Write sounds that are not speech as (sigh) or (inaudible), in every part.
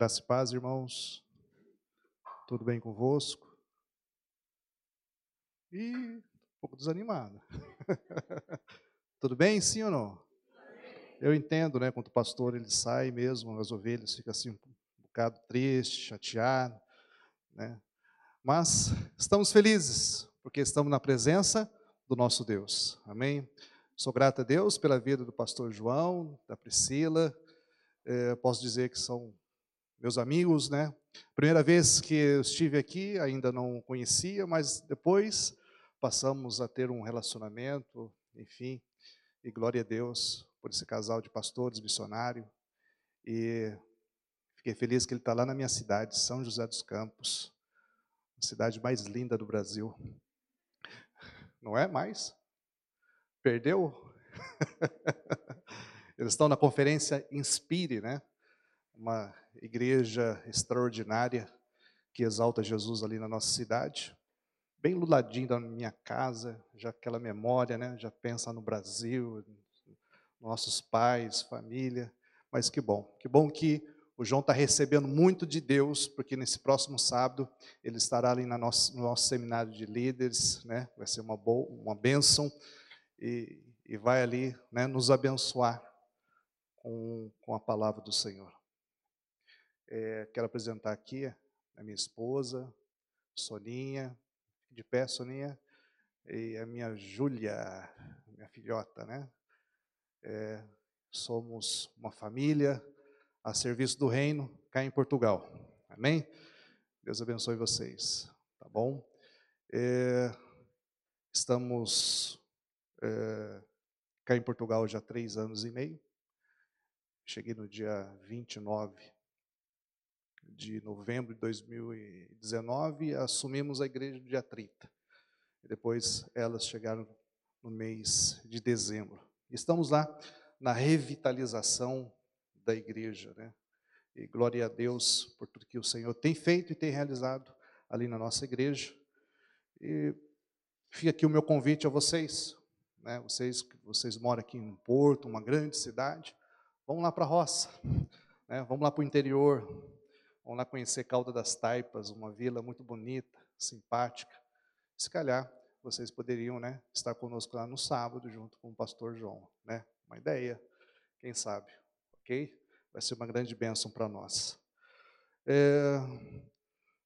Graça e paz, irmãos. Tudo bem convosco? E um pouco desanimado. (laughs) Tudo bem, sim ou não? Eu entendo, né, quando o pastor ele sai mesmo, as ovelhas ficam assim um bocado triste, chateado, né? Mas estamos felizes, porque estamos na presença do nosso Deus. Amém? Sou grato a Deus pela vida do pastor João, da Priscila. É, posso dizer que são meus amigos, né? Primeira vez que eu estive aqui, ainda não conhecia, mas depois passamos a ter um relacionamento, enfim, e glória a Deus por esse casal de pastores, missionário. E fiquei feliz que ele está lá na minha cidade, São José dos Campos, a cidade mais linda do Brasil. Não é mais? Perdeu? (laughs) Eles estão na conferência Inspire, né? Uma igreja extraordinária que exalta Jesus ali na nossa cidade. Bem luladinho da minha casa, já aquela memória, né? Já pensa no Brasil, nossos pais, família. Mas que bom, que bom que o João está recebendo muito de Deus, porque nesse próximo sábado ele estará ali nosso, no nosso seminário de líderes, né? Vai ser uma boa, uma bênção e, e vai ali né, nos abençoar com, com a palavra do Senhor. É, quero apresentar aqui a minha esposa, Soninha, de pé, Soninha, e a minha Júlia, minha filhota, né? É, somos uma família a serviço do reino cá em Portugal. Amém? Deus abençoe vocês, tá bom? É, estamos é, cá em Portugal já há três anos e meio. Cheguei no dia 29 de novembro de 2019 e assumimos a igreja no dia 30. E depois elas chegaram no mês de dezembro. Estamos lá na revitalização da igreja, né? E glória a Deus por tudo que o Senhor tem feito e tem realizado ali na nossa igreja. E fica aqui o meu convite a vocês né? Vocês vocês moram aqui em Porto, uma grande cidade, vamos lá para a roça, né? Vamos lá para o interior, vamos lá conhecer Calda das Taipas, uma vila muito bonita, simpática. Se calhar vocês poderiam, né, estar conosco lá no sábado junto com o pastor João, né? Uma ideia, quem sabe, ok? Vai ser uma grande bênção para nós. É,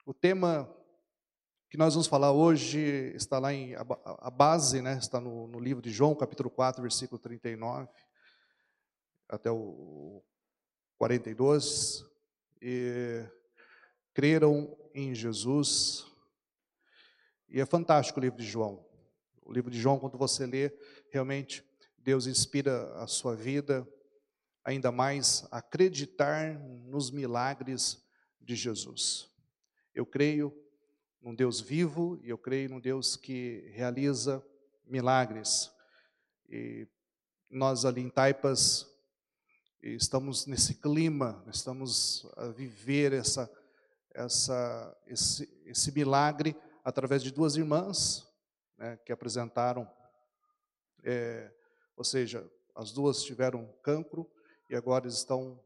o tema que nós vamos falar hoje está lá em a, a base, né, está no, no, livro de João, capítulo 4, versículo 39 até o 42. E creram em Jesus. E é fantástico o livro de João. O livro de João, quando você lê, realmente Deus inspira a sua vida ainda mais a acreditar nos milagres de Jesus. Eu creio num Deus vivo e eu creio num Deus que realiza milagres. E nós ali em Taipas estamos nesse clima, estamos a viver essa, essa, esse, esse milagre através de duas irmãs né, que apresentaram, é, ou seja, as duas tiveram cancro e agora estão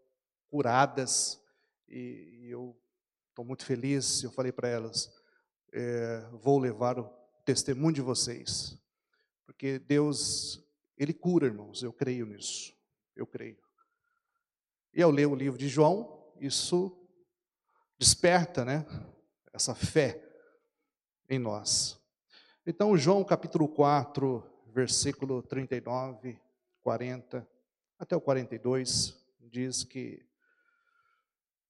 curadas e, e eu estou muito feliz. Eu falei para elas, é, vou levar o testemunho de vocês. Porque Deus, Ele cura, irmãos, eu creio nisso, eu creio. E ao ler o livro de João, isso desperta, né, essa fé em nós. Então, João capítulo 4, versículo 39, 40, até o 42, diz que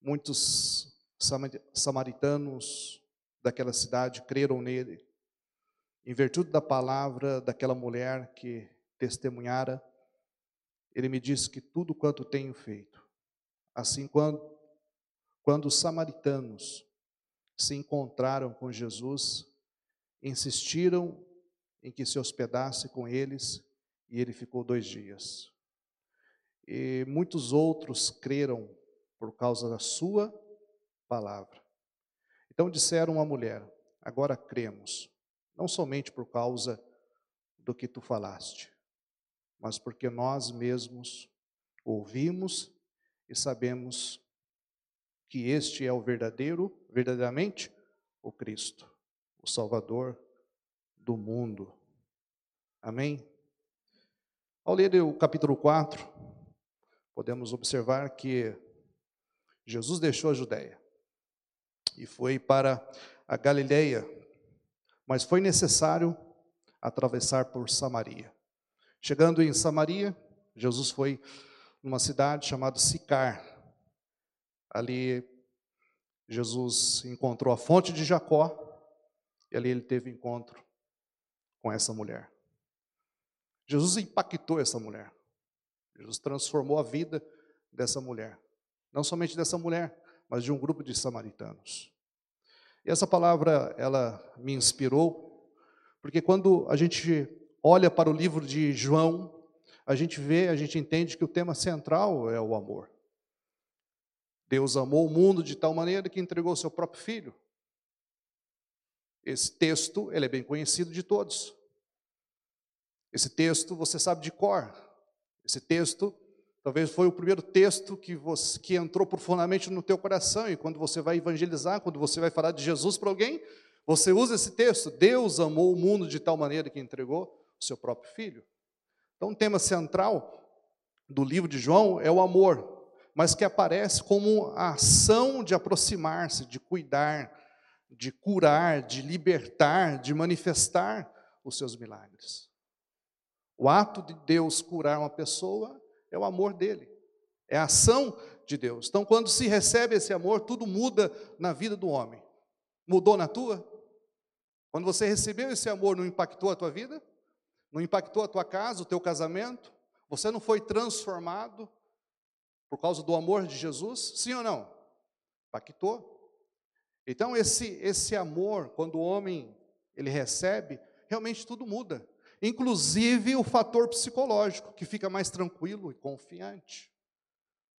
muitos samaritanos daquela cidade creram nele. Em virtude da palavra daquela mulher que testemunhara, ele me disse que tudo quanto tenho feito. Assim, quando, quando os samaritanos se encontraram com Jesus, insistiram em que se hospedasse com eles, e ele ficou dois dias. E muitos outros creram por causa da sua palavra. Então disseram à mulher: Agora cremos, não somente por causa do que tu falaste, mas porque nós mesmos ouvimos e sabemos que este é o verdadeiro, verdadeiramente, o Cristo, o Salvador do mundo. Amém? Ao ler o capítulo 4, podemos observar que Jesus deixou a Judéia e foi para a Galileia, mas foi necessário atravessar por Samaria. Chegando em Samaria, Jesus foi numa cidade chamada Sicar. Ali Jesus encontrou a fonte de Jacó e ali ele teve encontro com essa mulher. Jesus impactou essa mulher. Jesus transformou a vida dessa mulher. Não somente dessa mulher, mas de um grupo de samaritanos. E essa palavra, ela me inspirou, porque quando a gente olha para o livro de João, a gente vê, a gente entende que o tema central é o amor. Deus amou o mundo de tal maneira que entregou seu próprio filho. Esse texto, ele é bem conhecido de todos. Esse texto você sabe de cor. Esse texto talvez foi o primeiro texto que você que entrou profundamente no teu coração e quando você vai evangelizar, quando você vai falar de Jesus para alguém, você usa esse texto. Deus amou o mundo de tal maneira que entregou o seu próprio filho. Então, o tema central do livro de João é o amor, mas que aparece como a ação de aproximar-se, de cuidar, de curar, de libertar, de manifestar os seus milagres. O ato de Deus curar uma pessoa é o amor dele, é a ação de Deus. Então, quando se recebe esse amor, tudo muda na vida do homem. Mudou na tua? Quando você recebeu esse amor, não impactou a tua vida? Não impactou a tua casa, o teu casamento? Você não foi transformado por causa do amor de Jesus? Sim ou não? Impactou. Então esse esse amor, quando o homem ele recebe, realmente tudo muda inclusive o fator psicológico, que fica mais tranquilo e confiante.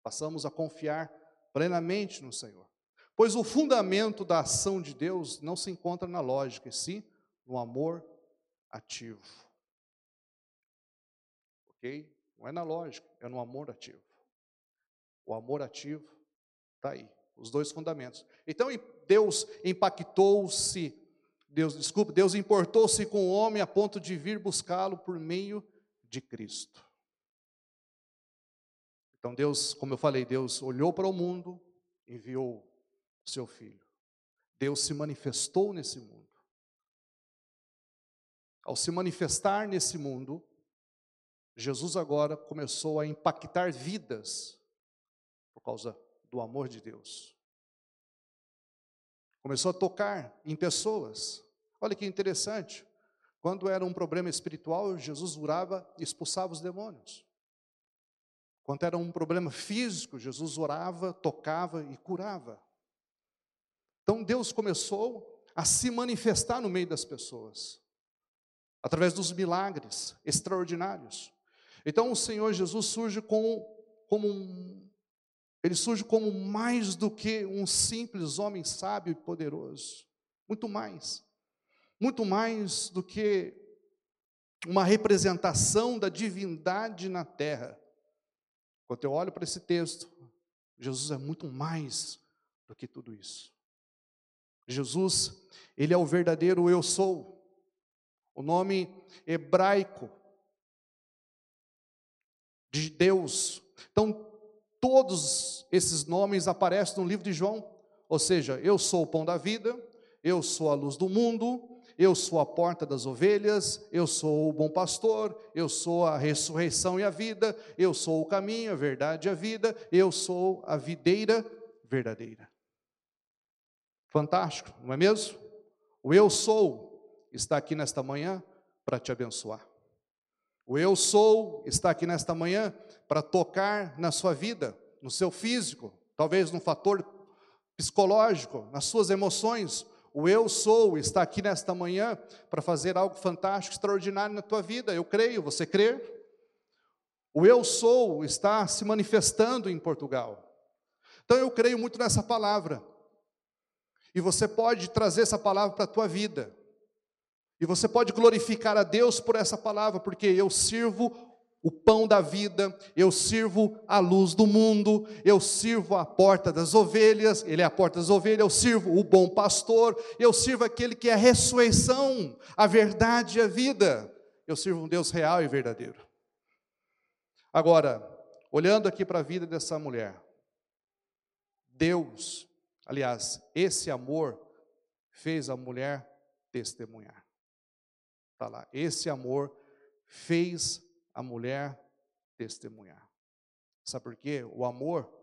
Passamos a confiar plenamente no Senhor. Pois o fundamento da ação de Deus não se encontra na lógica, e sim no amor ativo. Ok? Não é na lógica, é no amor ativo. O amor ativo está aí, os dois fundamentos. Então, Deus impactou-se Deus, desculpe, Deus importou-se com o homem a ponto de vir buscá-lo por meio de Cristo. Então Deus, como eu falei, Deus olhou para o mundo, enviou seu filho. Deus se manifestou nesse mundo. Ao se manifestar nesse mundo, Jesus agora começou a impactar vidas por causa do amor de Deus. Começou a tocar em pessoas. Olha que interessante. Quando era um problema espiritual, Jesus orava e expulsava os demônios. Quando era um problema físico, Jesus orava, tocava e curava. Então Deus começou a se manifestar no meio das pessoas, através dos milagres extraordinários. Então o Senhor Jesus surge como, como um, ele surge como mais do que um simples homem sábio e poderoso. Muito mais. Muito mais do que uma representação da divindade na terra. Quando eu olho para esse texto, Jesus é muito mais do que tudo isso. Jesus, ele é o verdadeiro eu sou. O nome hebraico de Deus. Então, Todos esses nomes aparecem no livro de João. Ou seja, eu sou o pão da vida, eu sou a luz do mundo, eu sou a porta das ovelhas, eu sou o bom pastor, eu sou a ressurreição e a vida, eu sou o caminho, a verdade e a vida, eu sou a videira verdadeira. Fantástico, não é mesmo? O eu sou está aqui nesta manhã para te abençoar. O eu sou está aqui nesta manhã para tocar na sua vida, no seu físico, talvez no fator psicológico, nas suas emoções. O eu sou está aqui nesta manhã para fazer algo fantástico, extraordinário na tua vida. Eu creio, você crê? O eu sou está se manifestando em Portugal. Então eu creio muito nessa palavra. E você pode trazer essa palavra para a tua vida. E você pode glorificar a Deus por essa palavra, porque eu sirvo o pão da vida, eu sirvo a luz do mundo, eu sirvo a porta das ovelhas, ele é a porta das ovelhas, eu sirvo o bom pastor, eu sirvo aquele que é a ressurreição, a verdade e a vida. Eu sirvo um Deus real e verdadeiro. Agora, olhando aqui para a vida dessa mulher, Deus, aliás, esse amor fez a mulher testemunhar. Está lá, esse amor fez a mulher testemunhar. Sabe por quê? O amor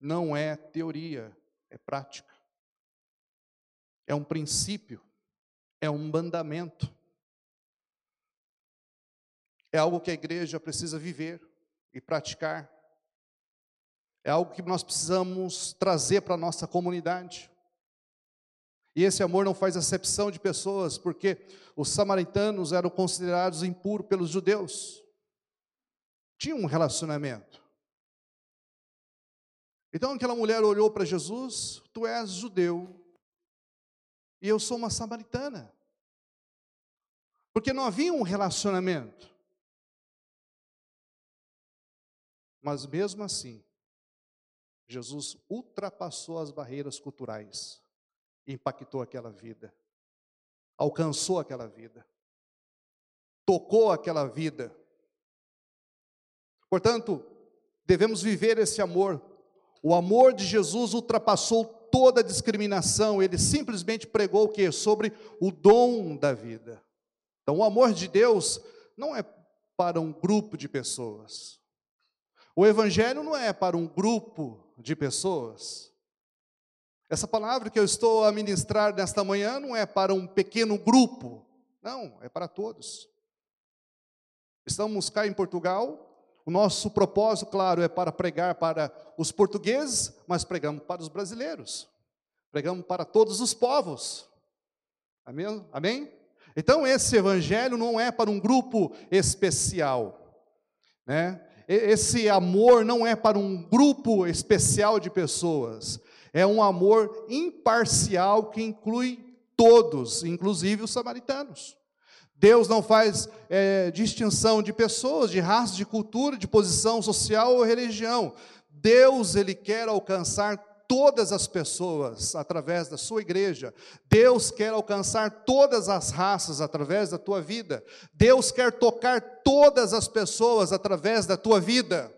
não é teoria, é prática. É um princípio, é um mandamento. É algo que a igreja precisa viver e praticar. É algo que nós precisamos trazer para a nossa comunidade. E esse amor não faz acepção de pessoas, porque os samaritanos eram considerados impuros pelos judeus tinha um relacionamento. Então aquela mulher olhou para Jesus: Tu és judeu e eu sou uma samaritana. Porque não havia um relacionamento. Mas mesmo assim, Jesus ultrapassou as barreiras culturais, impactou aquela vida, alcançou aquela vida, tocou aquela vida Portanto, devemos viver esse amor. O amor de Jesus ultrapassou toda discriminação, ele simplesmente pregou o que? Sobre o dom da vida. Então, o amor de Deus não é para um grupo de pessoas. O Evangelho não é para um grupo de pessoas. Essa palavra que eu estou a ministrar nesta manhã não é para um pequeno grupo, não, é para todos. Estamos cá em Portugal, o nosso propósito, claro, é para pregar para os portugueses, mas pregamos para os brasileiros. Pregamos para todos os povos. Amém? Amém? Então, esse evangelho não é para um grupo especial. Né? Esse amor não é para um grupo especial de pessoas. É um amor imparcial que inclui todos, inclusive os samaritanos. Deus não faz é, distinção de pessoas, de raça, de cultura, de posição social ou religião. Deus, Ele quer alcançar todas as pessoas através da sua igreja. Deus quer alcançar todas as raças através da tua vida. Deus quer tocar todas as pessoas através da tua vida.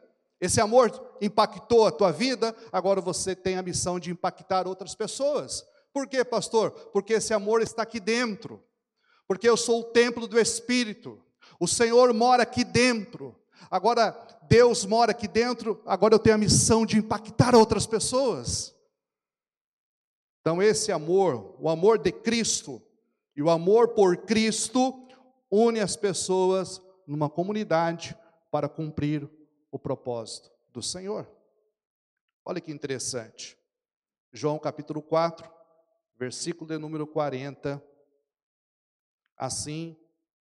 Esse amor impactou a tua vida, agora você tem a missão de impactar outras pessoas. Por quê, pastor? Porque esse amor está aqui dentro porque eu sou o templo do Espírito. O Senhor mora aqui dentro. Agora, Deus mora aqui dentro, agora eu tenho a missão de impactar outras pessoas. Então, esse amor, o amor de Cristo e o amor por Cristo, une as pessoas numa comunidade para cumprir o propósito do Senhor. Olha que interessante. João capítulo 4, versículo de número 40 Assim,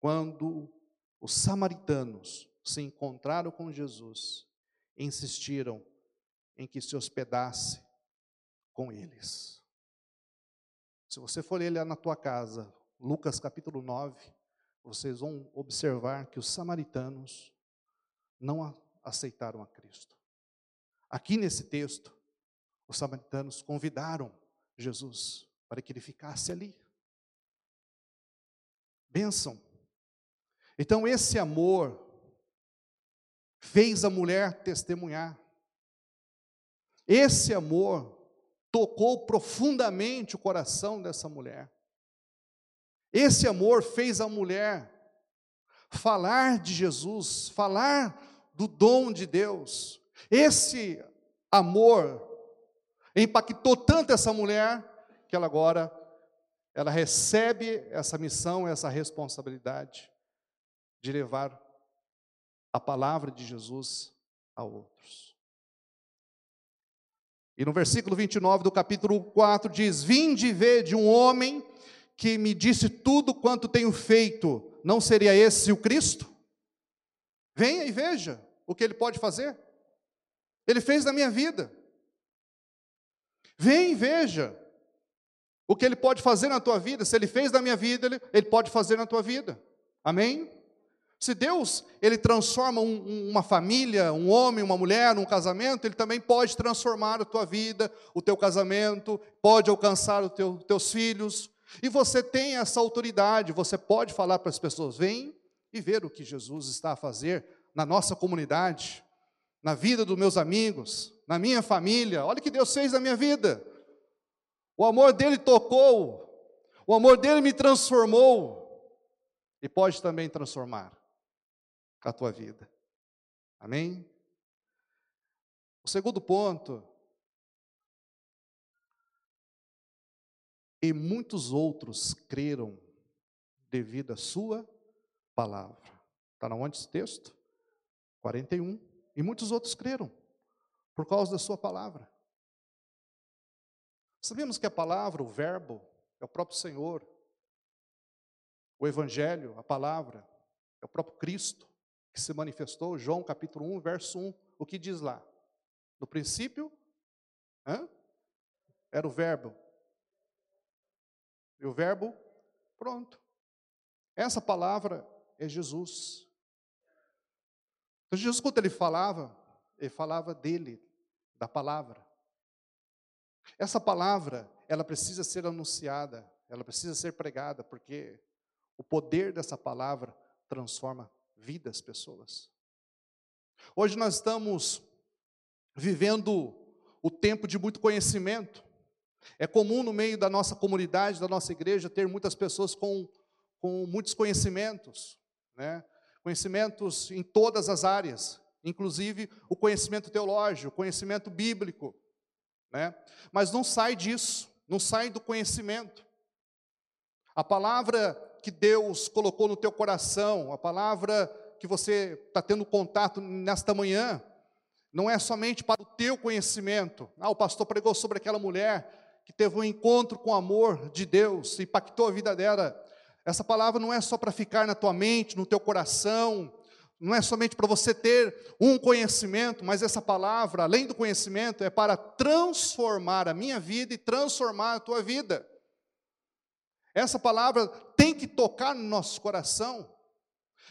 quando os samaritanos se encontraram com Jesus, insistiram em que se hospedasse com eles. Se você for ler na tua casa, Lucas capítulo 9, vocês vão observar que os samaritanos não aceitaram a Cristo. Aqui nesse texto, os samaritanos convidaram Jesus para que ele ficasse ali bênção. Então, esse amor fez a mulher testemunhar. Esse amor tocou profundamente o coração dessa mulher. Esse amor fez a mulher falar de Jesus, falar do dom de Deus. Esse amor impactou tanto essa mulher que ela agora ela recebe essa missão, essa responsabilidade de levar a palavra de Jesus a outros. E no versículo 29 do capítulo 4 diz: Vinde e vede um homem que me disse tudo quanto tenho feito, não seria esse o Cristo? Venha e veja o que ele pode fazer. Ele fez na minha vida. Vem e veja o que Ele pode fazer na tua vida, se Ele fez na minha vida, Ele, ele pode fazer na tua vida. Amém? Se Deus ele transforma um, uma família, um homem, uma mulher, um casamento, Ele também pode transformar a tua vida, o teu casamento, pode alcançar os teu, teus filhos. E você tem essa autoridade, você pode falar para as pessoas: vem e ver o que Jesus está a fazer na nossa comunidade, na vida dos meus amigos, na minha família. Olha o que Deus fez na minha vida. O amor dele tocou, o amor dele me transformou e pode também transformar a tua vida. Amém? O segundo ponto, e muitos outros creram devido à sua palavra. Está onde esse texto? 41. E muitos outros creram por causa da sua palavra. Sabemos que a palavra, o verbo, é o próprio Senhor. O evangelho, a palavra, é o próprio Cristo que se manifestou, João capítulo 1, verso 1, o que diz lá? No princípio, hã? era o verbo. E o verbo, pronto. Essa palavra é Jesus. Então, Jesus, quando ele falava, ele falava dele, da palavra. Essa palavra, ela precisa ser anunciada, ela precisa ser pregada, porque o poder dessa palavra transforma vidas, pessoas. Hoje nós estamos vivendo o tempo de muito conhecimento. É comum no meio da nossa comunidade, da nossa igreja, ter muitas pessoas com, com muitos conhecimentos, né? Conhecimentos em todas as áreas, inclusive o conhecimento teológico, o conhecimento bíblico. Né? Mas não sai disso, não sai do conhecimento. A palavra que Deus colocou no teu coração, a palavra que você está tendo contato nesta manhã, não é somente para o teu conhecimento. Ah, o pastor pregou sobre aquela mulher que teve um encontro com o amor de Deus, impactou a vida dela. Essa palavra não é só para ficar na tua mente, no teu coração, não é somente para você ter um conhecimento, mas essa palavra, além do conhecimento, é para transformar a minha vida e transformar a tua vida. Essa palavra tem que tocar no nosso coração.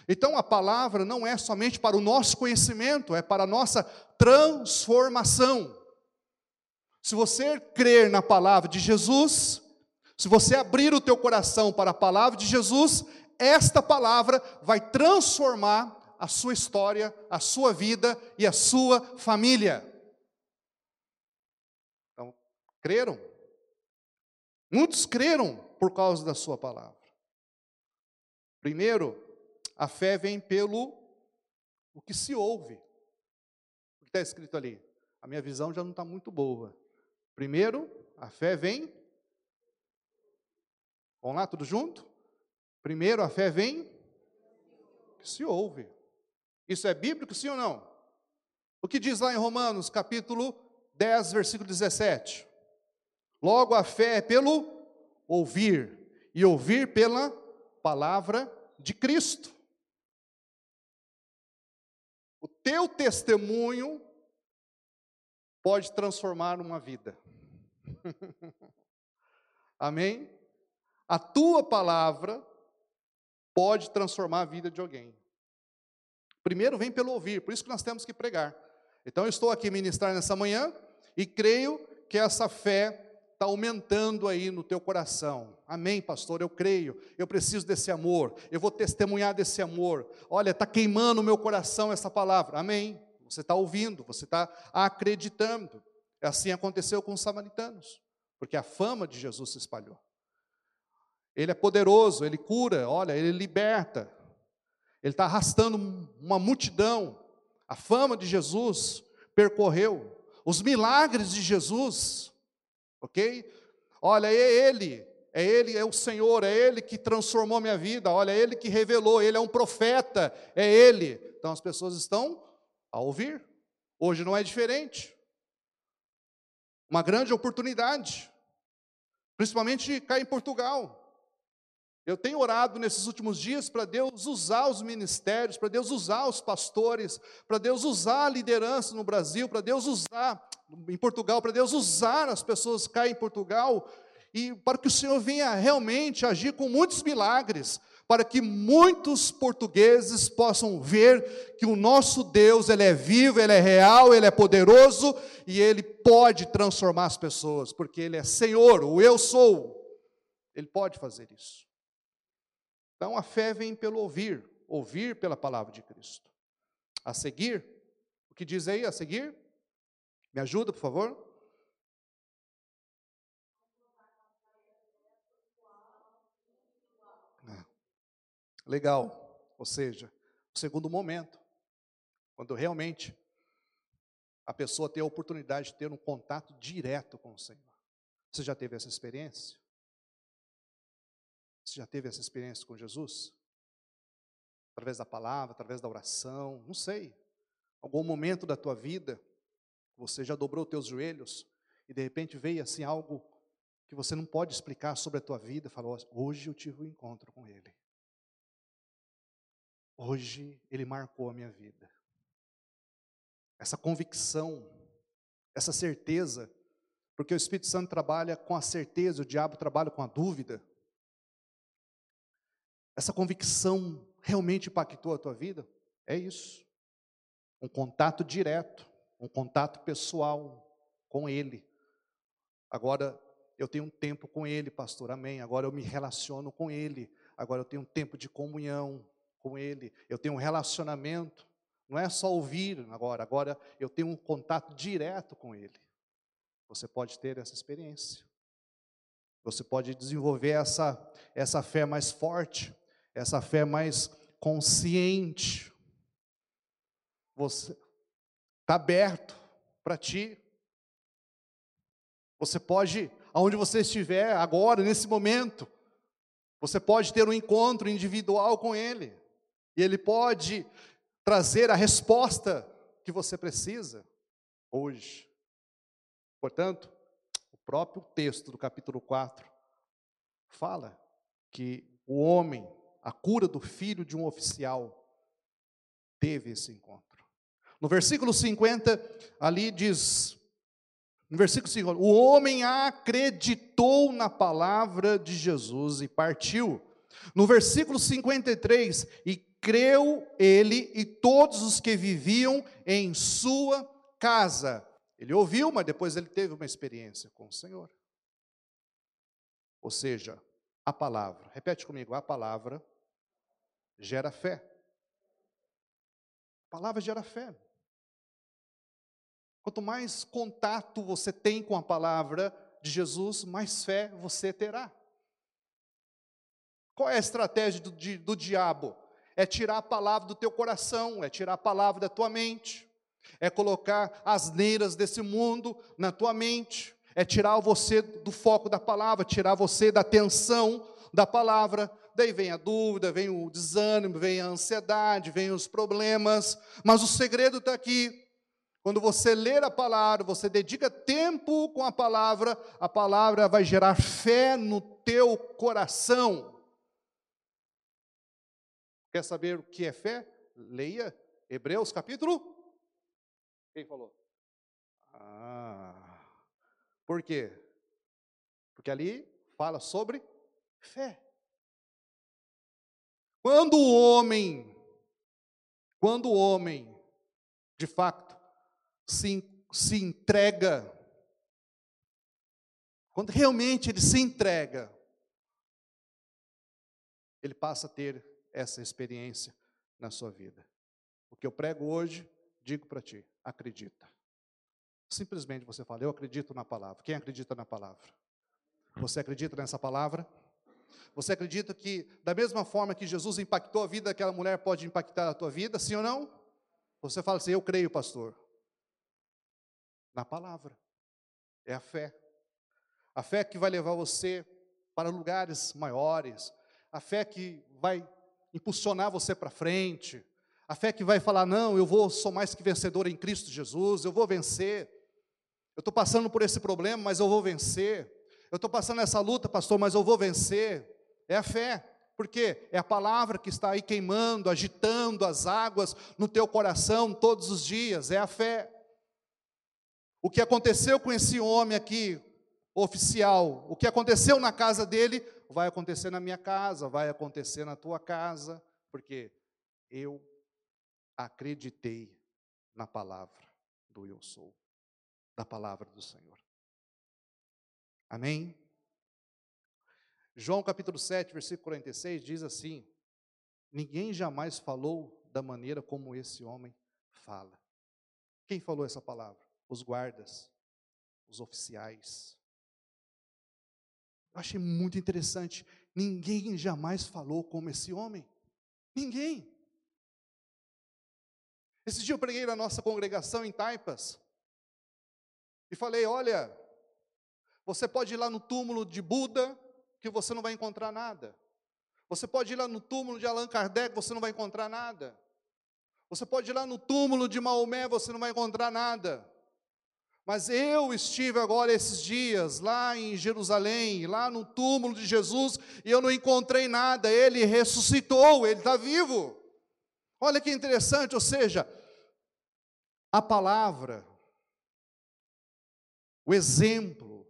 Então a palavra não é somente para o nosso conhecimento, é para a nossa transformação. Se você crer na palavra de Jesus, se você abrir o teu coração para a palavra de Jesus, esta palavra vai transformar a sua história, a sua vida e a sua família. Então, creram? Muitos creram por causa da sua palavra. Primeiro, a fé vem pelo o que se ouve. O que está escrito ali? A minha visão já não está muito boa. Primeiro, a fé vem. Vamos lá, tudo junto? Primeiro, a fé vem. Que se ouve. Isso é bíblico, sim ou não? O que diz lá em Romanos, capítulo 10, versículo 17? Logo, a fé é pelo ouvir, e ouvir pela palavra de Cristo. O teu testemunho pode transformar uma vida. (laughs) Amém? A tua palavra pode transformar a vida de alguém. Primeiro vem pelo ouvir, por isso que nós temos que pregar. Então eu estou aqui ministrar nessa manhã e creio que essa fé está aumentando aí no teu coração. Amém, pastor, eu creio, eu preciso desse amor, eu vou testemunhar desse amor. Olha, está queimando o meu coração essa palavra. Amém. Você está ouvindo, você está acreditando. Assim aconteceu com os samaritanos, porque a fama de Jesus se espalhou. Ele é poderoso, ele cura, olha, ele liberta. Ele está arrastando uma multidão. A fama de Jesus percorreu. Os milagres de Jesus ok? Olha, é Ele, é Ele, é o Senhor, é Ele que transformou minha vida, olha, é Ele que revelou, Ele é um profeta, é Ele. Então as pessoas estão a ouvir. Hoje não é diferente. Uma grande oportunidade, principalmente cá em Portugal. Eu tenho orado nesses últimos dias para Deus usar os ministérios, para Deus usar os pastores, para Deus usar a liderança no Brasil, para Deus usar em Portugal, para Deus usar as pessoas cá em Portugal, e para que o Senhor venha realmente agir com muitos milagres, para que muitos portugueses possam ver que o nosso Deus, ele é vivo, ele é real, ele é poderoso e ele pode transformar as pessoas, porque ele é Senhor, o eu sou. Ele pode fazer isso. Então a fé vem pelo ouvir, ouvir pela palavra de Cristo. A seguir, o que diz aí a seguir? Me ajuda, por favor? legal. Ou seja, o segundo momento, quando realmente a pessoa tem a oportunidade de ter um contato direto com o Senhor. Você já teve essa experiência? Você já teve essa experiência com Jesus? Através da palavra, através da oração, não sei. Algum momento da tua vida, você já dobrou teus joelhos e de repente veio assim algo que você não pode explicar sobre a tua vida, falou: "Hoje eu tive um encontro com ele". Hoje ele marcou a minha vida. Essa convicção, essa certeza, porque o Espírito Santo trabalha com a certeza, o diabo trabalha com a dúvida. Essa convicção realmente impactou a tua vida? É isso. Um contato direto, um contato pessoal com Ele. Agora eu tenho um tempo com Ele, pastor, amém. Agora eu me relaciono com Ele. Agora eu tenho um tempo de comunhão com Ele, eu tenho um relacionamento, não é só ouvir agora, agora eu tenho um contato direto com Ele. Você pode ter essa experiência. Você pode desenvolver essa, essa fé mais forte, essa fé mais consciente. Você está aberto para ti. Você pode, aonde você estiver agora, nesse momento, você pode ter um encontro individual com Ele. E Ele pode trazer a resposta que você precisa hoje. Portanto, o próprio texto do capítulo 4 fala que o homem, a cura do filho de um oficial, teve esse encontro. No versículo 50, ali diz, no versículo 50, o homem acreditou na palavra de Jesus e partiu. No versículo 53, e creu ele e todos os que viviam em sua casa. Ele ouviu, mas depois ele teve uma experiência com o Senhor. Ou seja, a palavra, repete comigo, a palavra gera fé. A palavra gera fé. Quanto mais contato você tem com a palavra de Jesus, mais fé você terá. Qual é a estratégia do, do diabo? é tirar a palavra do teu coração, é tirar a palavra da tua mente, é colocar as neiras desse mundo na tua mente, é tirar você do foco da palavra, tirar você da atenção da palavra. Daí vem a dúvida, vem o desânimo, vem a ansiedade, vem os problemas, mas o segredo está aqui. Quando você ler a palavra, você dedica tempo com a palavra, a palavra vai gerar fé no teu coração. Quer saber o que é fé? Leia Hebreus capítulo. Quem falou? Ah, por quê? Porque ali fala sobre fé. Quando o homem, quando o homem, de fato, se, se entrega, quando realmente ele se entrega, ele passa a ter essa experiência na sua vida. O que eu prego hoje, digo para ti, acredita. Simplesmente você fala, eu acredito na palavra. Quem acredita na palavra? Você acredita nessa palavra? Você acredita que, da mesma forma que Jesus impactou a vida daquela mulher, pode impactar a tua vida, sim ou não? Você fala assim, eu creio, pastor. Na palavra. É a fé. A fé que vai levar você para lugares maiores. A fé que vai impulsionar você para frente, a fé que vai falar: não, eu vou, sou mais que vencedor em Cristo Jesus, eu vou vencer. Eu estou passando por esse problema, mas eu vou vencer. Eu estou passando essa luta, pastor, mas eu vou vencer. É a fé, porque é a palavra que está aí queimando, agitando as águas no teu coração todos os dias, é a fé. O que aconteceu com esse homem aqui, oficial, o que aconteceu na casa dele, vai acontecer na minha casa, vai acontecer na tua casa, porque eu acreditei na palavra do eu sou, da palavra do Senhor. Amém? João capítulo 7, versículo 46 diz assim: Ninguém jamais falou da maneira como esse homem fala. Quem falou essa palavra? Os guardas, os oficiais. Eu achei muito interessante. Ninguém jamais falou como esse homem. Ninguém. Esse dia eu preguei na nossa congregação em Taipas. E falei: olha, você pode ir lá no túmulo de Buda, que você não vai encontrar nada. Você pode ir lá no túmulo de Allan Kardec, você não vai encontrar nada. Você pode ir lá no túmulo de Maomé, você não vai encontrar nada. Mas eu estive agora esses dias lá em Jerusalém, lá no túmulo de Jesus, e eu não encontrei nada. Ele ressuscitou, ele está vivo. Olha que interessante, ou seja, a palavra, o exemplo,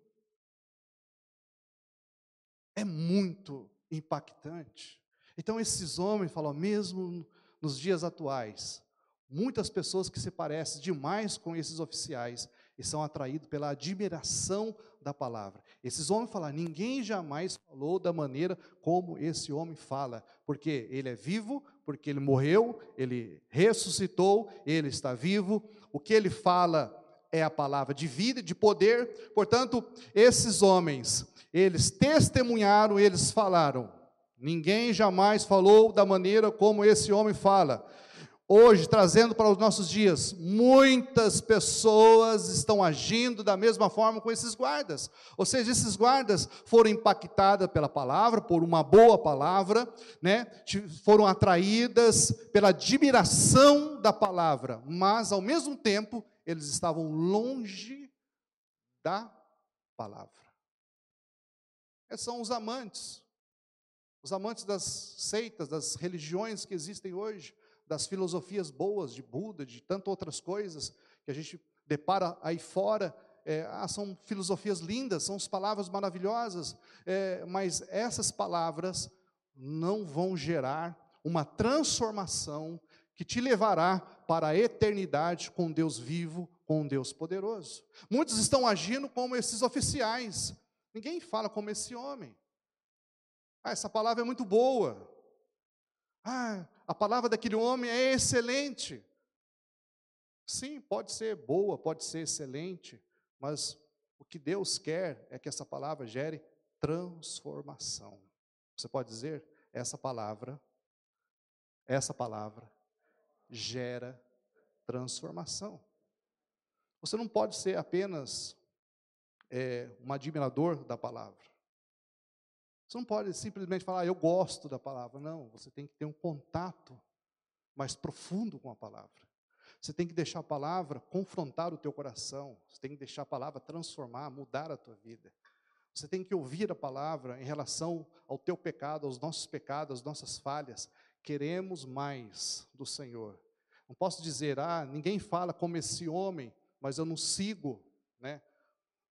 é muito impactante. Então, esses homens falam, mesmo nos dias atuais, muitas pessoas que se parecem demais com esses oficiais e são atraídos pela admiração da palavra. Esses homens falam, ninguém jamais falou da maneira como esse homem fala, porque ele é vivo, porque ele morreu, ele ressuscitou, ele está vivo, o que ele fala é a palavra de vida, de poder. Portanto, esses homens, eles testemunharam, eles falaram. Ninguém jamais falou da maneira como esse homem fala. Hoje, trazendo para os nossos dias, muitas pessoas estão agindo da mesma forma com esses guardas. Ou seja, esses guardas foram impactadas pela palavra, por uma boa palavra, né? foram atraídas pela admiração da palavra, mas ao mesmo tempo eles estavam longe da palavra. Esses são os amantes, os amantes das seitas, das religiões que existem hoje das filosofias boas de Buda, de tantas outras coisas que a gente depara aí fora. É, ah, são filosofias lindas, são palavras maravilhosas, é, mas essas palavras não vão gerar uma transformação que te levará para a eternidade com Deus vivo, com Deus poderoso. Muitos estão agindo como esses oficiais. Ninguém fala como esse homem. Ah, essa palavra é muito boa. Ah, a palavra daquele homem é excelente. Sim, pode ser boa, pode ser excelente, mas o que Deus quer é que essa palavra gere transformação. Você pode dizer, essa palavra, essa palavra gera transformação. Você não pode ser apenas é, um admirador da palavra. Você não pode simplesmente falar, ah, eu gosto da palavra. Não, você tem que ter um contato mais profundo com a palavra. Você tem que deixar a palavra confrontar o teu coração. Você tem que deixar a palavra transformar, mudar a tua vida. Você tem que ouvir a palavra em relação ao teu pecado, aos nossos pecados, às nossas falhas. Queremos mais do Senhor. Não posso dizer, ah, ninguém fala como esse homem, mas eu não sigo, né?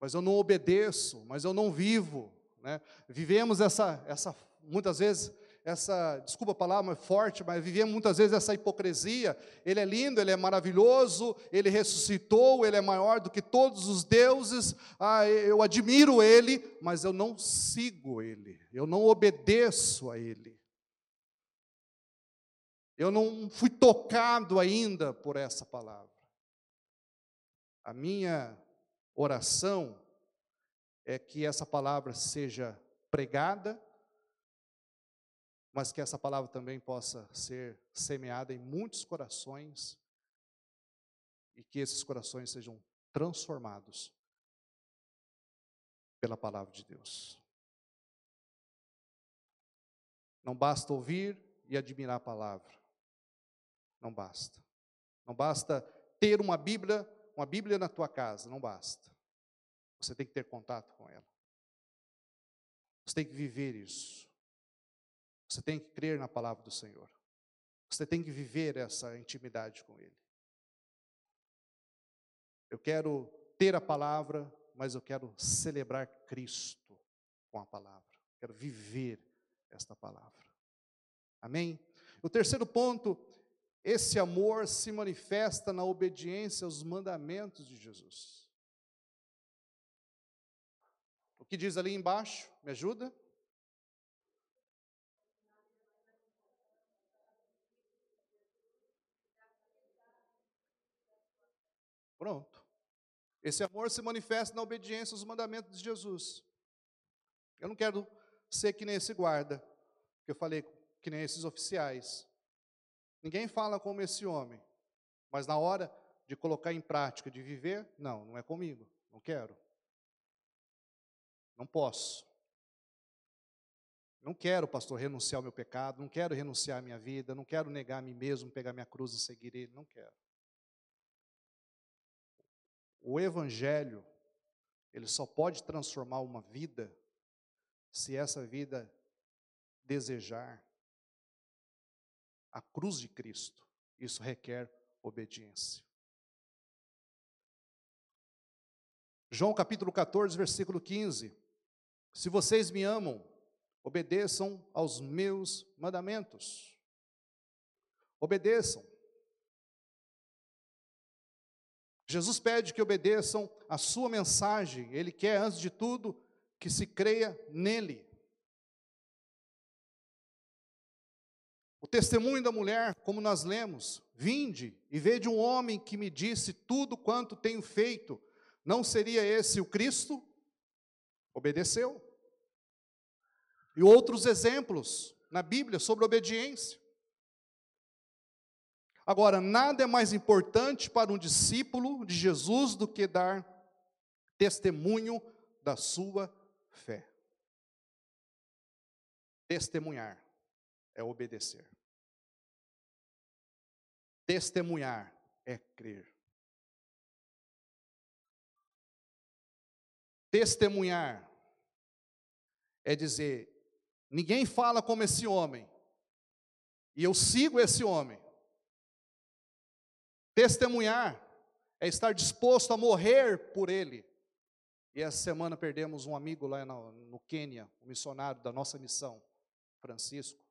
Mas eu não obedeço, mas eu não vivo. Né? Vivemos essa, essa, muitas vezes, essa, desculpa a palavra, mas forte, mas vivemos muitas vezes essa hipocrisia. Ele é lindo, ele é maravilhoso, ele ressuscitou, ele é maior do que todos os deuses. Ah, eu admiro ele, mas eu não sigo ele, eu não obedeço a ele. Eu não fui tocado ainda por essa palavra. A minha oração é que essa palavra seja pregada, mas que essa palavra também possa ser semeada em muitos corações e que esses corações sejam transformados pela palavra de Deus. Não basta ouvir e admirar a palavra. Não basta. Não basta ter uma Bíblia, uma Bíblia na tua casa, não basta. Você tem que ter contato com ela. Você tem que viver isso. Você tem que crer na palavra do Senhor. Você tem que viver essa intimidade com Ele. Eu quero ter a palavra, mas eu quero celebrar Cristo com a palavra. quero viver esta palavra. Amém? O terceiro ponto, esse amor se manifesta na obediência aos mandamentos de Jesus. O que diz ali embaixo? Me ajuda? Pronto. Esse amor se manifesta na obediência aos mandamentos de Jesus. Eu não quero ser que nem esse guarda, que eu falei, que nem esses oficiais. Ninguém fala como esse homem, mas na hora de colocar em prática, de viver, não, não é comigo, não quero. Não posso. Não quero, pastor, renunciar ao meu pecado, não quero renunciar à minha vida, não quero negar a mim mesmo, pegar minha cruz e seguir Ele, não quero. O Evangelho, ele só pode transformar uma vida se essa vida desejar a cruz de Cristo. Isso requer obediência. João capítulo 14, versículo 15. Se vocês me amam, obedeçam aos meus mandamentos. Obedeçam. Jesus pede que obedeçam a sua mensagem, ele quer, antes de tudo, que se creia nele. O testemunho da mulher, como nós lemos, vinde e vede um homem que me disse tudo quanto tenho feito, não seria esse o Cristo? Obedeceu. E outros exemplos na Bíblia sobre obediência. Agora, nada é mais importante para um discípulo de Jesus do que dar testemunho da sua fé. Testemunhar é obedecer. Testemunhar é crer. Testemunhar é dizer: ninguém fala como esse homem, e eu sigo esse homem. Testemunhar é estar disposto a morrer por ele. E essa semana perdemos um amigo lá no, no Quênia, um missionário da nossa missão, Francisco.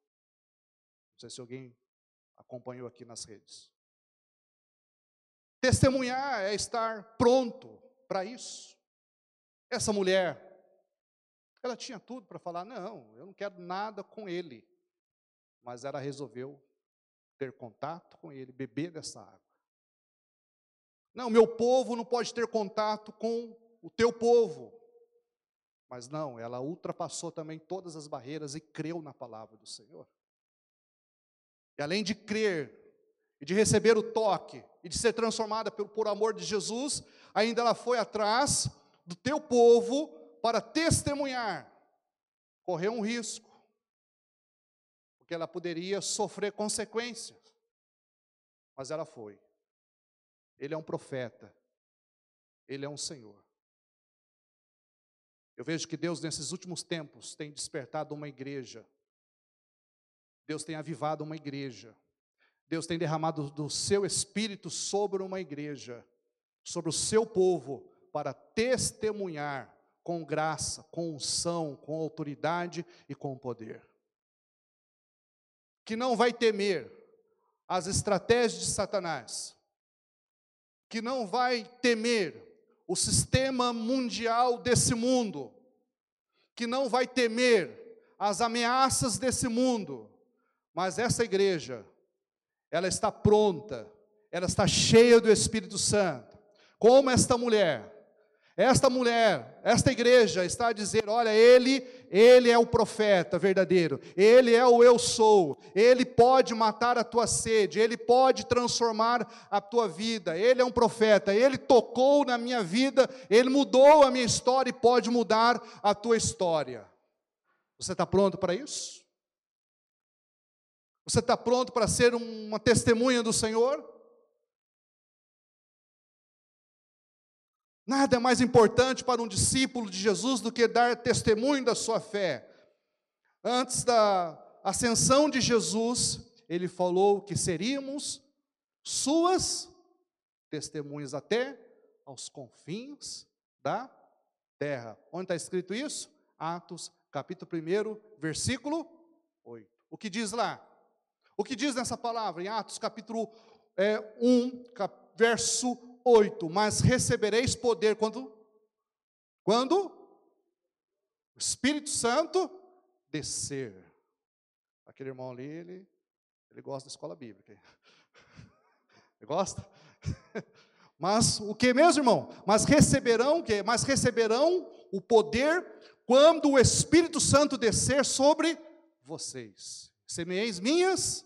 Não sei se alguém acompanhou aqui nas redes. Testemunhar é estar pronto para isso. Essa mulher, ela tinha tudo para falar: não, eu não quero nada com ele. Mas ela resolveu ter contato com ele, beber dessa água. Não, meu povo não pode ter contato com o teu povo. Mas não, ela ultrapassou também todas as barreiras e creu na palavra do Senhor. E além de crer e de receber o toque e de ser transformada por, por amor de Jesus, ainda ela foi atrás do teu povo para testemunhar. Correu um risco, porque ela poderia sofrer consequências, mas ela foi. Ele é um profeta. Ele é um Senhor. Eu vejo que Deus, nesses últimos tempos, tem despertado uma igreja. Deus tem avivado uma igreja. Deus tem derramado do seu espírito sobre uma igreja, sobre o seu povo, para testemunhar com graça, com unção, com autoridade e com poder. Que não vai temer as estratégias de Satanás, que não vai temer o sistema mundial desse mundo, que não vai temer as ameaças desse mundo, mas essa igreja, ela está pronta, ela está cheia do Espírito Santo, como esta mulher, esta mulher, esta igreja está a dizer: olha, ele, ele é o profeta verdadeiro, ele é o eu sou, ele pode matar a tua sede, ele pode transformar a tua vida, ele é um profeta, ele tocou na minha vida, ele mudou a minha história e pode mudar a tua história. Você está pronto para isso? Você está pronto para ser uma testemunha do Senhor? Nada é mais importante para um discípulo de Jesus do que dar testemunho da sua fé. Antes da ascensão de Jesus, ele falou que seríamos suas testemunhas até aos confins da terra. Onde está escrito isso? Atos capítulo 1, versículo 8. O que diz lá? O que diz nessa palavra? Em Atos, capítulo é, 1, cap, verso 8. Mas recebereis poder quando? Quando? O Espírito Santo descer. Aquele irmão ali, ele, ele gosta da escola bíblica. (laughs) Ele gosta? (laughs) Mas o que mesmo, irmão? Mas receberão o quê? Mas receberão o poder quando o Espírito Santo descer sobre vocês. Semeis minhas,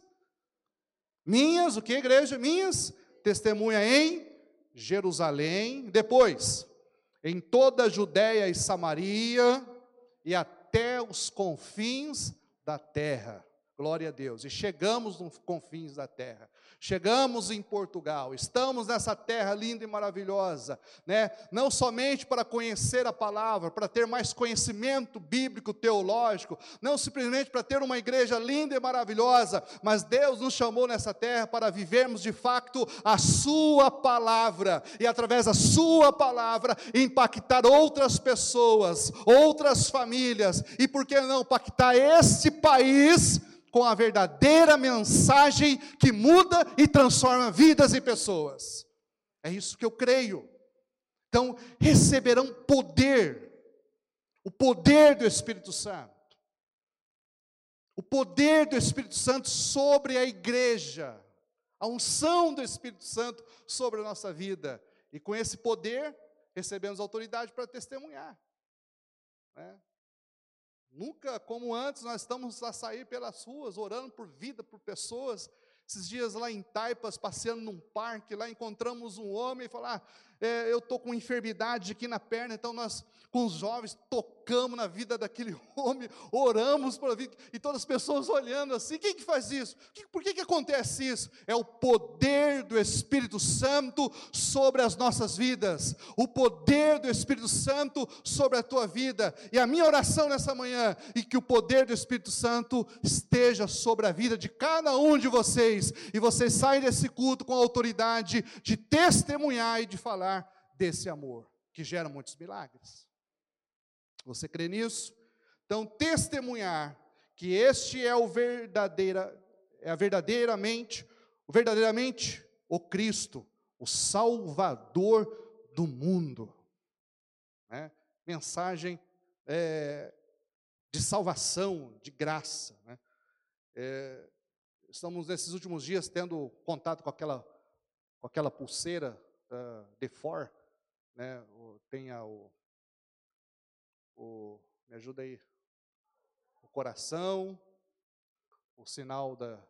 minhas, o que, igreja? Minhas, testemunha em Jerusalém, depois, em toda a Judéia e Samaria, e até os confins da terra. Glória a Deus. E chegamos nos confins da terra. Chegamos em Portugal, estamos nessa terra linda e maravilhosa, né? Não somente para conhecer a palavra, para ter mais conhecimento bíblico, teológico, não simplesmente para ter uma igreja linda e maravilhosa, mas Deus nos chamou nessa terra para vivermos de fato a sua palavra e através da sua palavra impactar outras pessoas, outras famílias e por que não impactar este país com a verdadeira mensagem que muda e transforma vidas e pessoas. É isso que eu creio. Então, receberão poder, o poder do Espírito Santo. O poder do Espírito Santo sobre a igreja, a unção do Espírito Santo sobre a nossa vida. E com esse poder, recebemos autoridade para testemunhar. Né? Nunca como antes, nós estamos a sair pelas ruas, orando por vida, por pessoas. Esses dias lá em Taipas, passeando num parque, lá encontramos um homem e falar: ah, é, eu estou com enfermidade aqui na perna, então nós, com os jovens, tocamos na vida daquele (laughs) homem, oramos por vida, e todas as pessoas olhando assim: quem que faz isso? Por que, que acontece isso? É o poder do Espírito Santo sobre as nossas vidas, o poder do Espírito Santo sobre a tua vida, e a minha oração nessa manhã, e que o poder do Espírito Santo esteja sobre a vida de cada um de vocês, e vocês saem desse culto com a autoridade de testemunhar e de falar desse amor, que gera muitos milagres. Você crê nisso? Então, testemunhar que este é o verdadeira, é verdadeiramente, o verdadeiramente o Cristo, o Salvador do mundo. Né? Mensagem é, de salvação, de graça. Né? É, estamos nesses últimos dias tendo contato com aquela, com aquela pulseira uh, DeFor, né? Tenha o, o, me ajuda aí, o coração, o sinal da,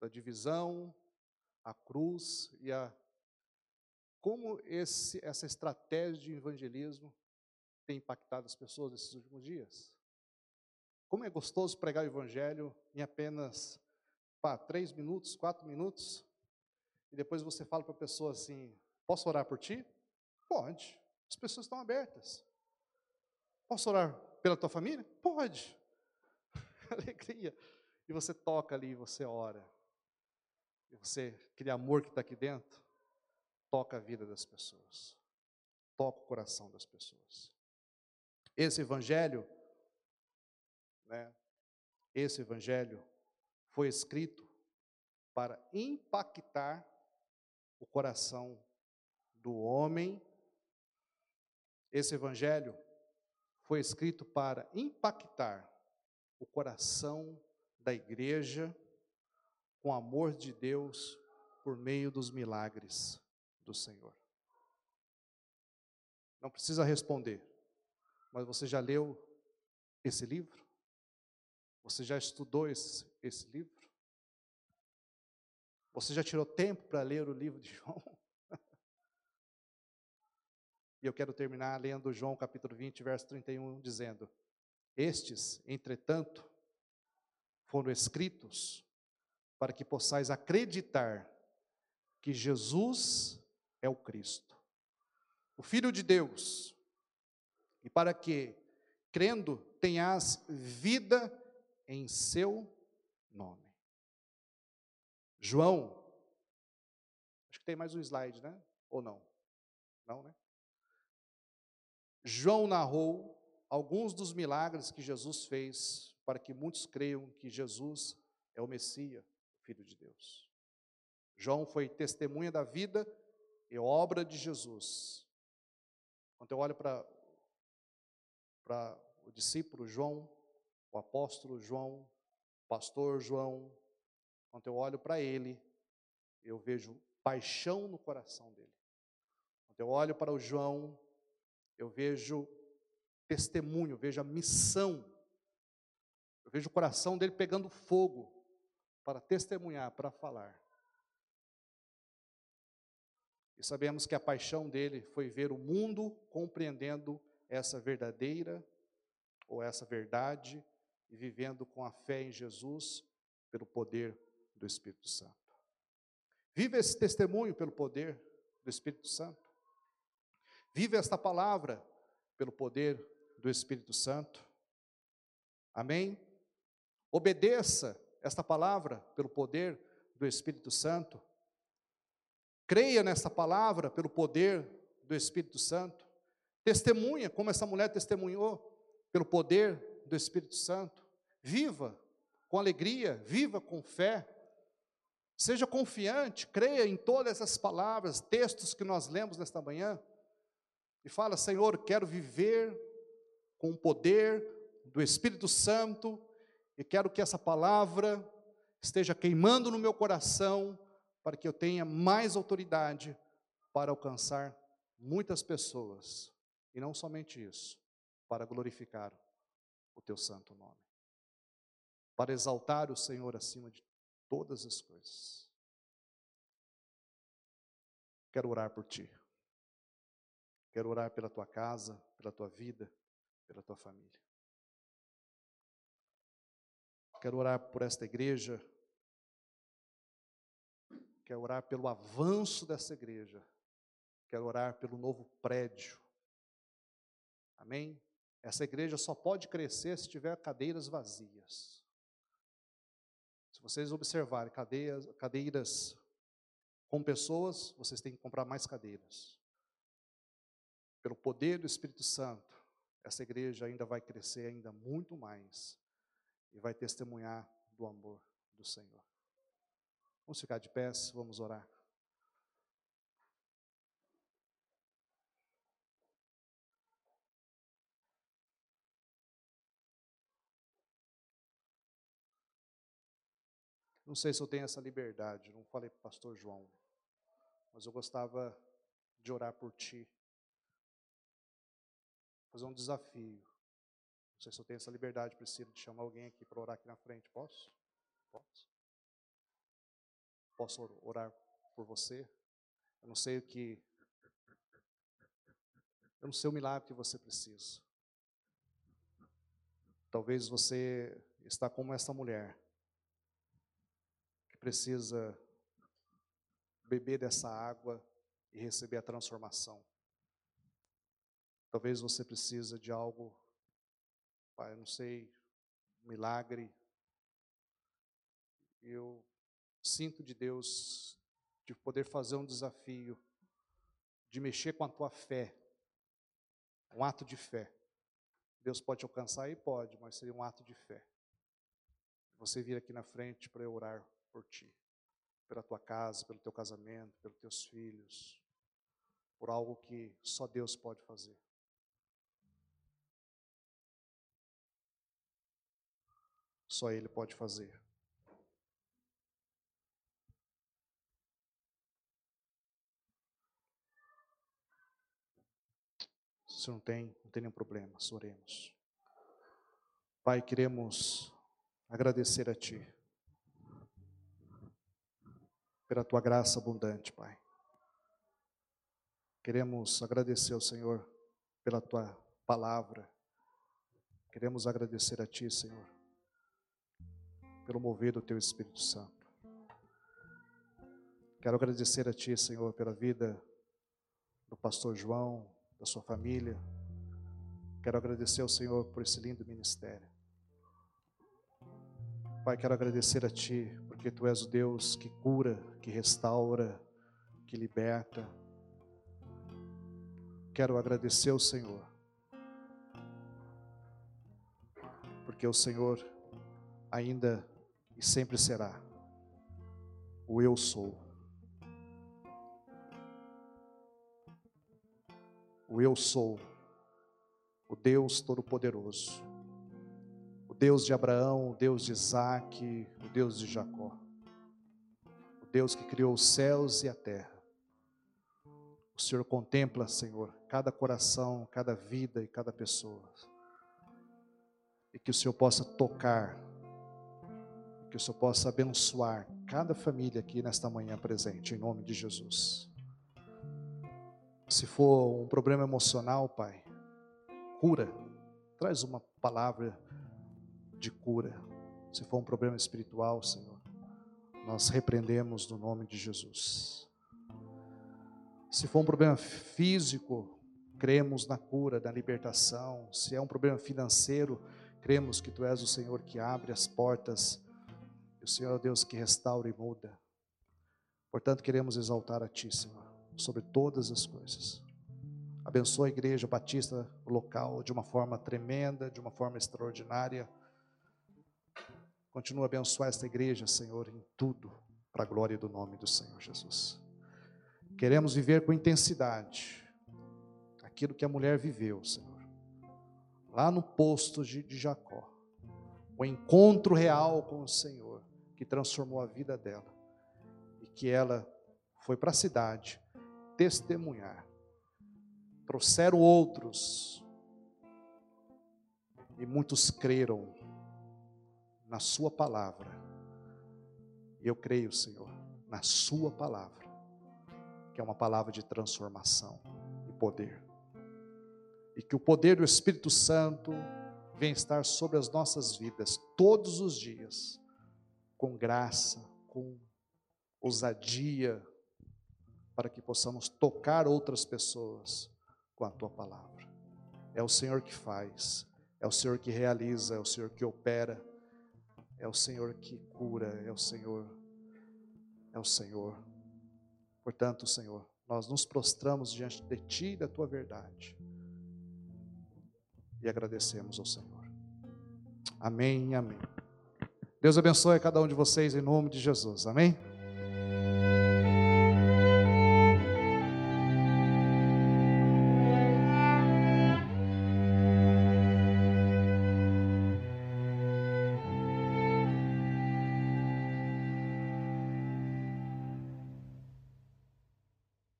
da divisão, a cruz e a como esse, essa estratégia de evangelismo tem impactado as pessoas nesses últimos dias. Como é gostoso pregar o evangelho em apenas pá, três minutos, quatro minutos, e depois você fala para a pessoa assim: Posso orar por ti? Pode. As pessoas estão abertas. Posso orar pela tua família? Pode. (laughs) Alegria. E você toca ali, você ora. E você, aquele amor que está aqui dentro, toca a vida das pessoas. Toca o coração das pessoas. Esse evangelho, né? Esse evangelho foi escrito para impactar o coração do homem. Esse evangelho foi escrito para impactar o coração da igreja com o amor de Deus por meio dos milagres do Senhor. Não precisa responder, mas você já leu esse livro? Você já estudou esse, esse livro? Você já tirou tempo para ler o livro de João? E eu quero terminar lendo João capítulo 20, verso 31, dizendo: Estes, entretanto, foram escritos para que possais acreditar que Jesus é o Cristo, o Filho de Deus, e para que, crendo, tenhas vida em seu nome. João, acho que tem mais um slide, né? Ou não? Não, né? João narrou alguns dos milagres que Jesus fez para que muitos creiam que Jesus é o Messias, Filho de Deus. João foi testemunha da vida e obra de Jesus. Quando eu olho para, para o discípulo João, o apóstolo João, o pastor João, quando eu olho para ele, eu vejo paixão no coração dele. Quando eu olho para o João, eu vejo testemunho, vejo a missão. Eu vejo o coração dele pegando fogo para testemunhar, para falar. E sabemos que a paixão dele foi ver o mundo compreendendo essa verdadeira ou essa verdade e vivendo com a fé em Jesus pelo poder do Espírito Santo. Viva esse testemunho pelo poder do Espírito Santo. Viva esta palavra pelo poder do Espírito Santo. Amém? Obedeça esta palavra pelo poder do Espírito Santo. Creia nessa palavra pelo poder do Espírito Santo. Testemunha, como essa mulher testemunhou, pelo poder do Espírito Santo. Viva com alegria, viva com fé. Seja confiante, creia em todas essas palavras, textos que nós lemos nesta manhã. E fala, Senhor, quero viver com o poder do Espírito Santo e quero que essa palavra esteja queimando no meu coração para que eu tenha mais autoridade para alcançar muitas pessoas. E não somente isso, para glorificar o teu santo nome. Para exaltar o Senhor acima de todas as coisas. Quero orar por ti. Quero orar pela tua casa, pela tua vida, pela tua família. Quero orar por esta igreja, quero orar pelo avanço dessa igreja, quero orar pelo novo prédio. Amém? Essa igreja só pode crescer se tiver cadeiras vazias. Se vocês observarem cadeiras, cadeiras com pessoas, vocês têm que comprar mais cadeiras. Pelo poder do Espírito Santo, essa igreja ainda vai crescer ainda muito mais e vai testemunhar do amor do Senhor. Vamos ficar de pés, vamos orar. Não sei se eu tenho essa liberdade, não falei para o pastor João, mas eu gostava de orar por ti. Fazer um desafio. Não sei se eu tenho essa liberdade, preciso de chamar alguém aqui para orar aqui na frente. Posso? Posso? Posso orar por você? Eu não sei o que. Eu não sei o milagre que você precisa. Talvez você está como essa mulher que precisa beber dessa água e receber a transformação. Talvez você precisa de algo, pai, eu não sei, milagre. Eu sinto de Deus de poder fazer um desafio, de mexer com a tua fé, um ato de fé. Deus pode alcançar e pode, mas seria um ato de fé. Você vir aqui na frente para eu orar por ti, pela tua casa, pelo teu casamento, pelos teus filhos, por algo que só Deus pode fazer. Só Ele pode fazer. Se não tem, não tem nenhum problema, oremos. Pai, queremos agradecer a Ti pela Tua graça abundante, Pai. Queremos agradecer ao Senhor pela Tua palavra. Queremos agradecer a Ti, Senhor, pelo mover do Teu Espírito Santo. Quero agradecer a Ti, Senhor, pela vida do pastor João, da sua família. Quero agradecer ao Senhor por esse lindo ministério. Pai, quero agradecer a Ti, porque Tu és o Deus que cura, que restaura, que liberta. Quero agradecer ao Senhor, porque o Senhor ainda e sempre será o eu sou. O eu sou, o Deus Todo-Poderoso, o Deus de Abraão, o Deus de Isaac, o Deus de Jacó, o Deus que criou os céus e a terra. O Senhor contempla, Senhor, cada coração, cada vida e cada pessoa. E que o Senhor possa tocar, que o Senhor possa abençoar cada família aqui nesta manhã presente, em nome de Jesus. Se for um problema emocional, Pai, cura. Traz uma palavra de cura. Se for um problema espiritual, Senhor, nós repreendemos no nome de Jesus. Se for um problema físico, cremos na cura, na libertação. Se é um problema financeiro, cremos que Tu és o Senhor que abre as portas. O Senhor é Deus que restaura e muda. Portanto, queremos exaltar a Ti, Senhor sobre todas as coisas. Abençoa a igreja batista local de uma forma tremenda, de uma forma extraordinária. Continua a abençoar esta igreja, Senhor, em tudo, para a glória do nome do Senhor Jesus. Queremos viver com intensidade aquilo que a mulher viveu, Senhor, lá no posto de, de Jacó. O encontro real com o Senhor, que transformou a vida dela e que ela foi para a cidade testemunhar. Trouxeram outros, e muitos creram na Sua palavra. E eu creio, Senhor, na Sua palavra, que é uma palavra de transformação e poder. E que o poder do Espírito Santo venha estar sobre as nossas vidas todos os dias, com graça, com ousadia, para que possamos tocar outras pessoas com a tua palavra. É o Senhor que faz, é o Senhor que realiza, é o Senhor que opera, é o Senhor que cura, é o Senhor, é o Senhor. Portanto, Senhor, nós nos prostramos diante de Ti e da Tua verdade e agradecemos ao Senhor. Amém, amém. Deus abençoe a cada um de vocês em nome de Jesus. Amém.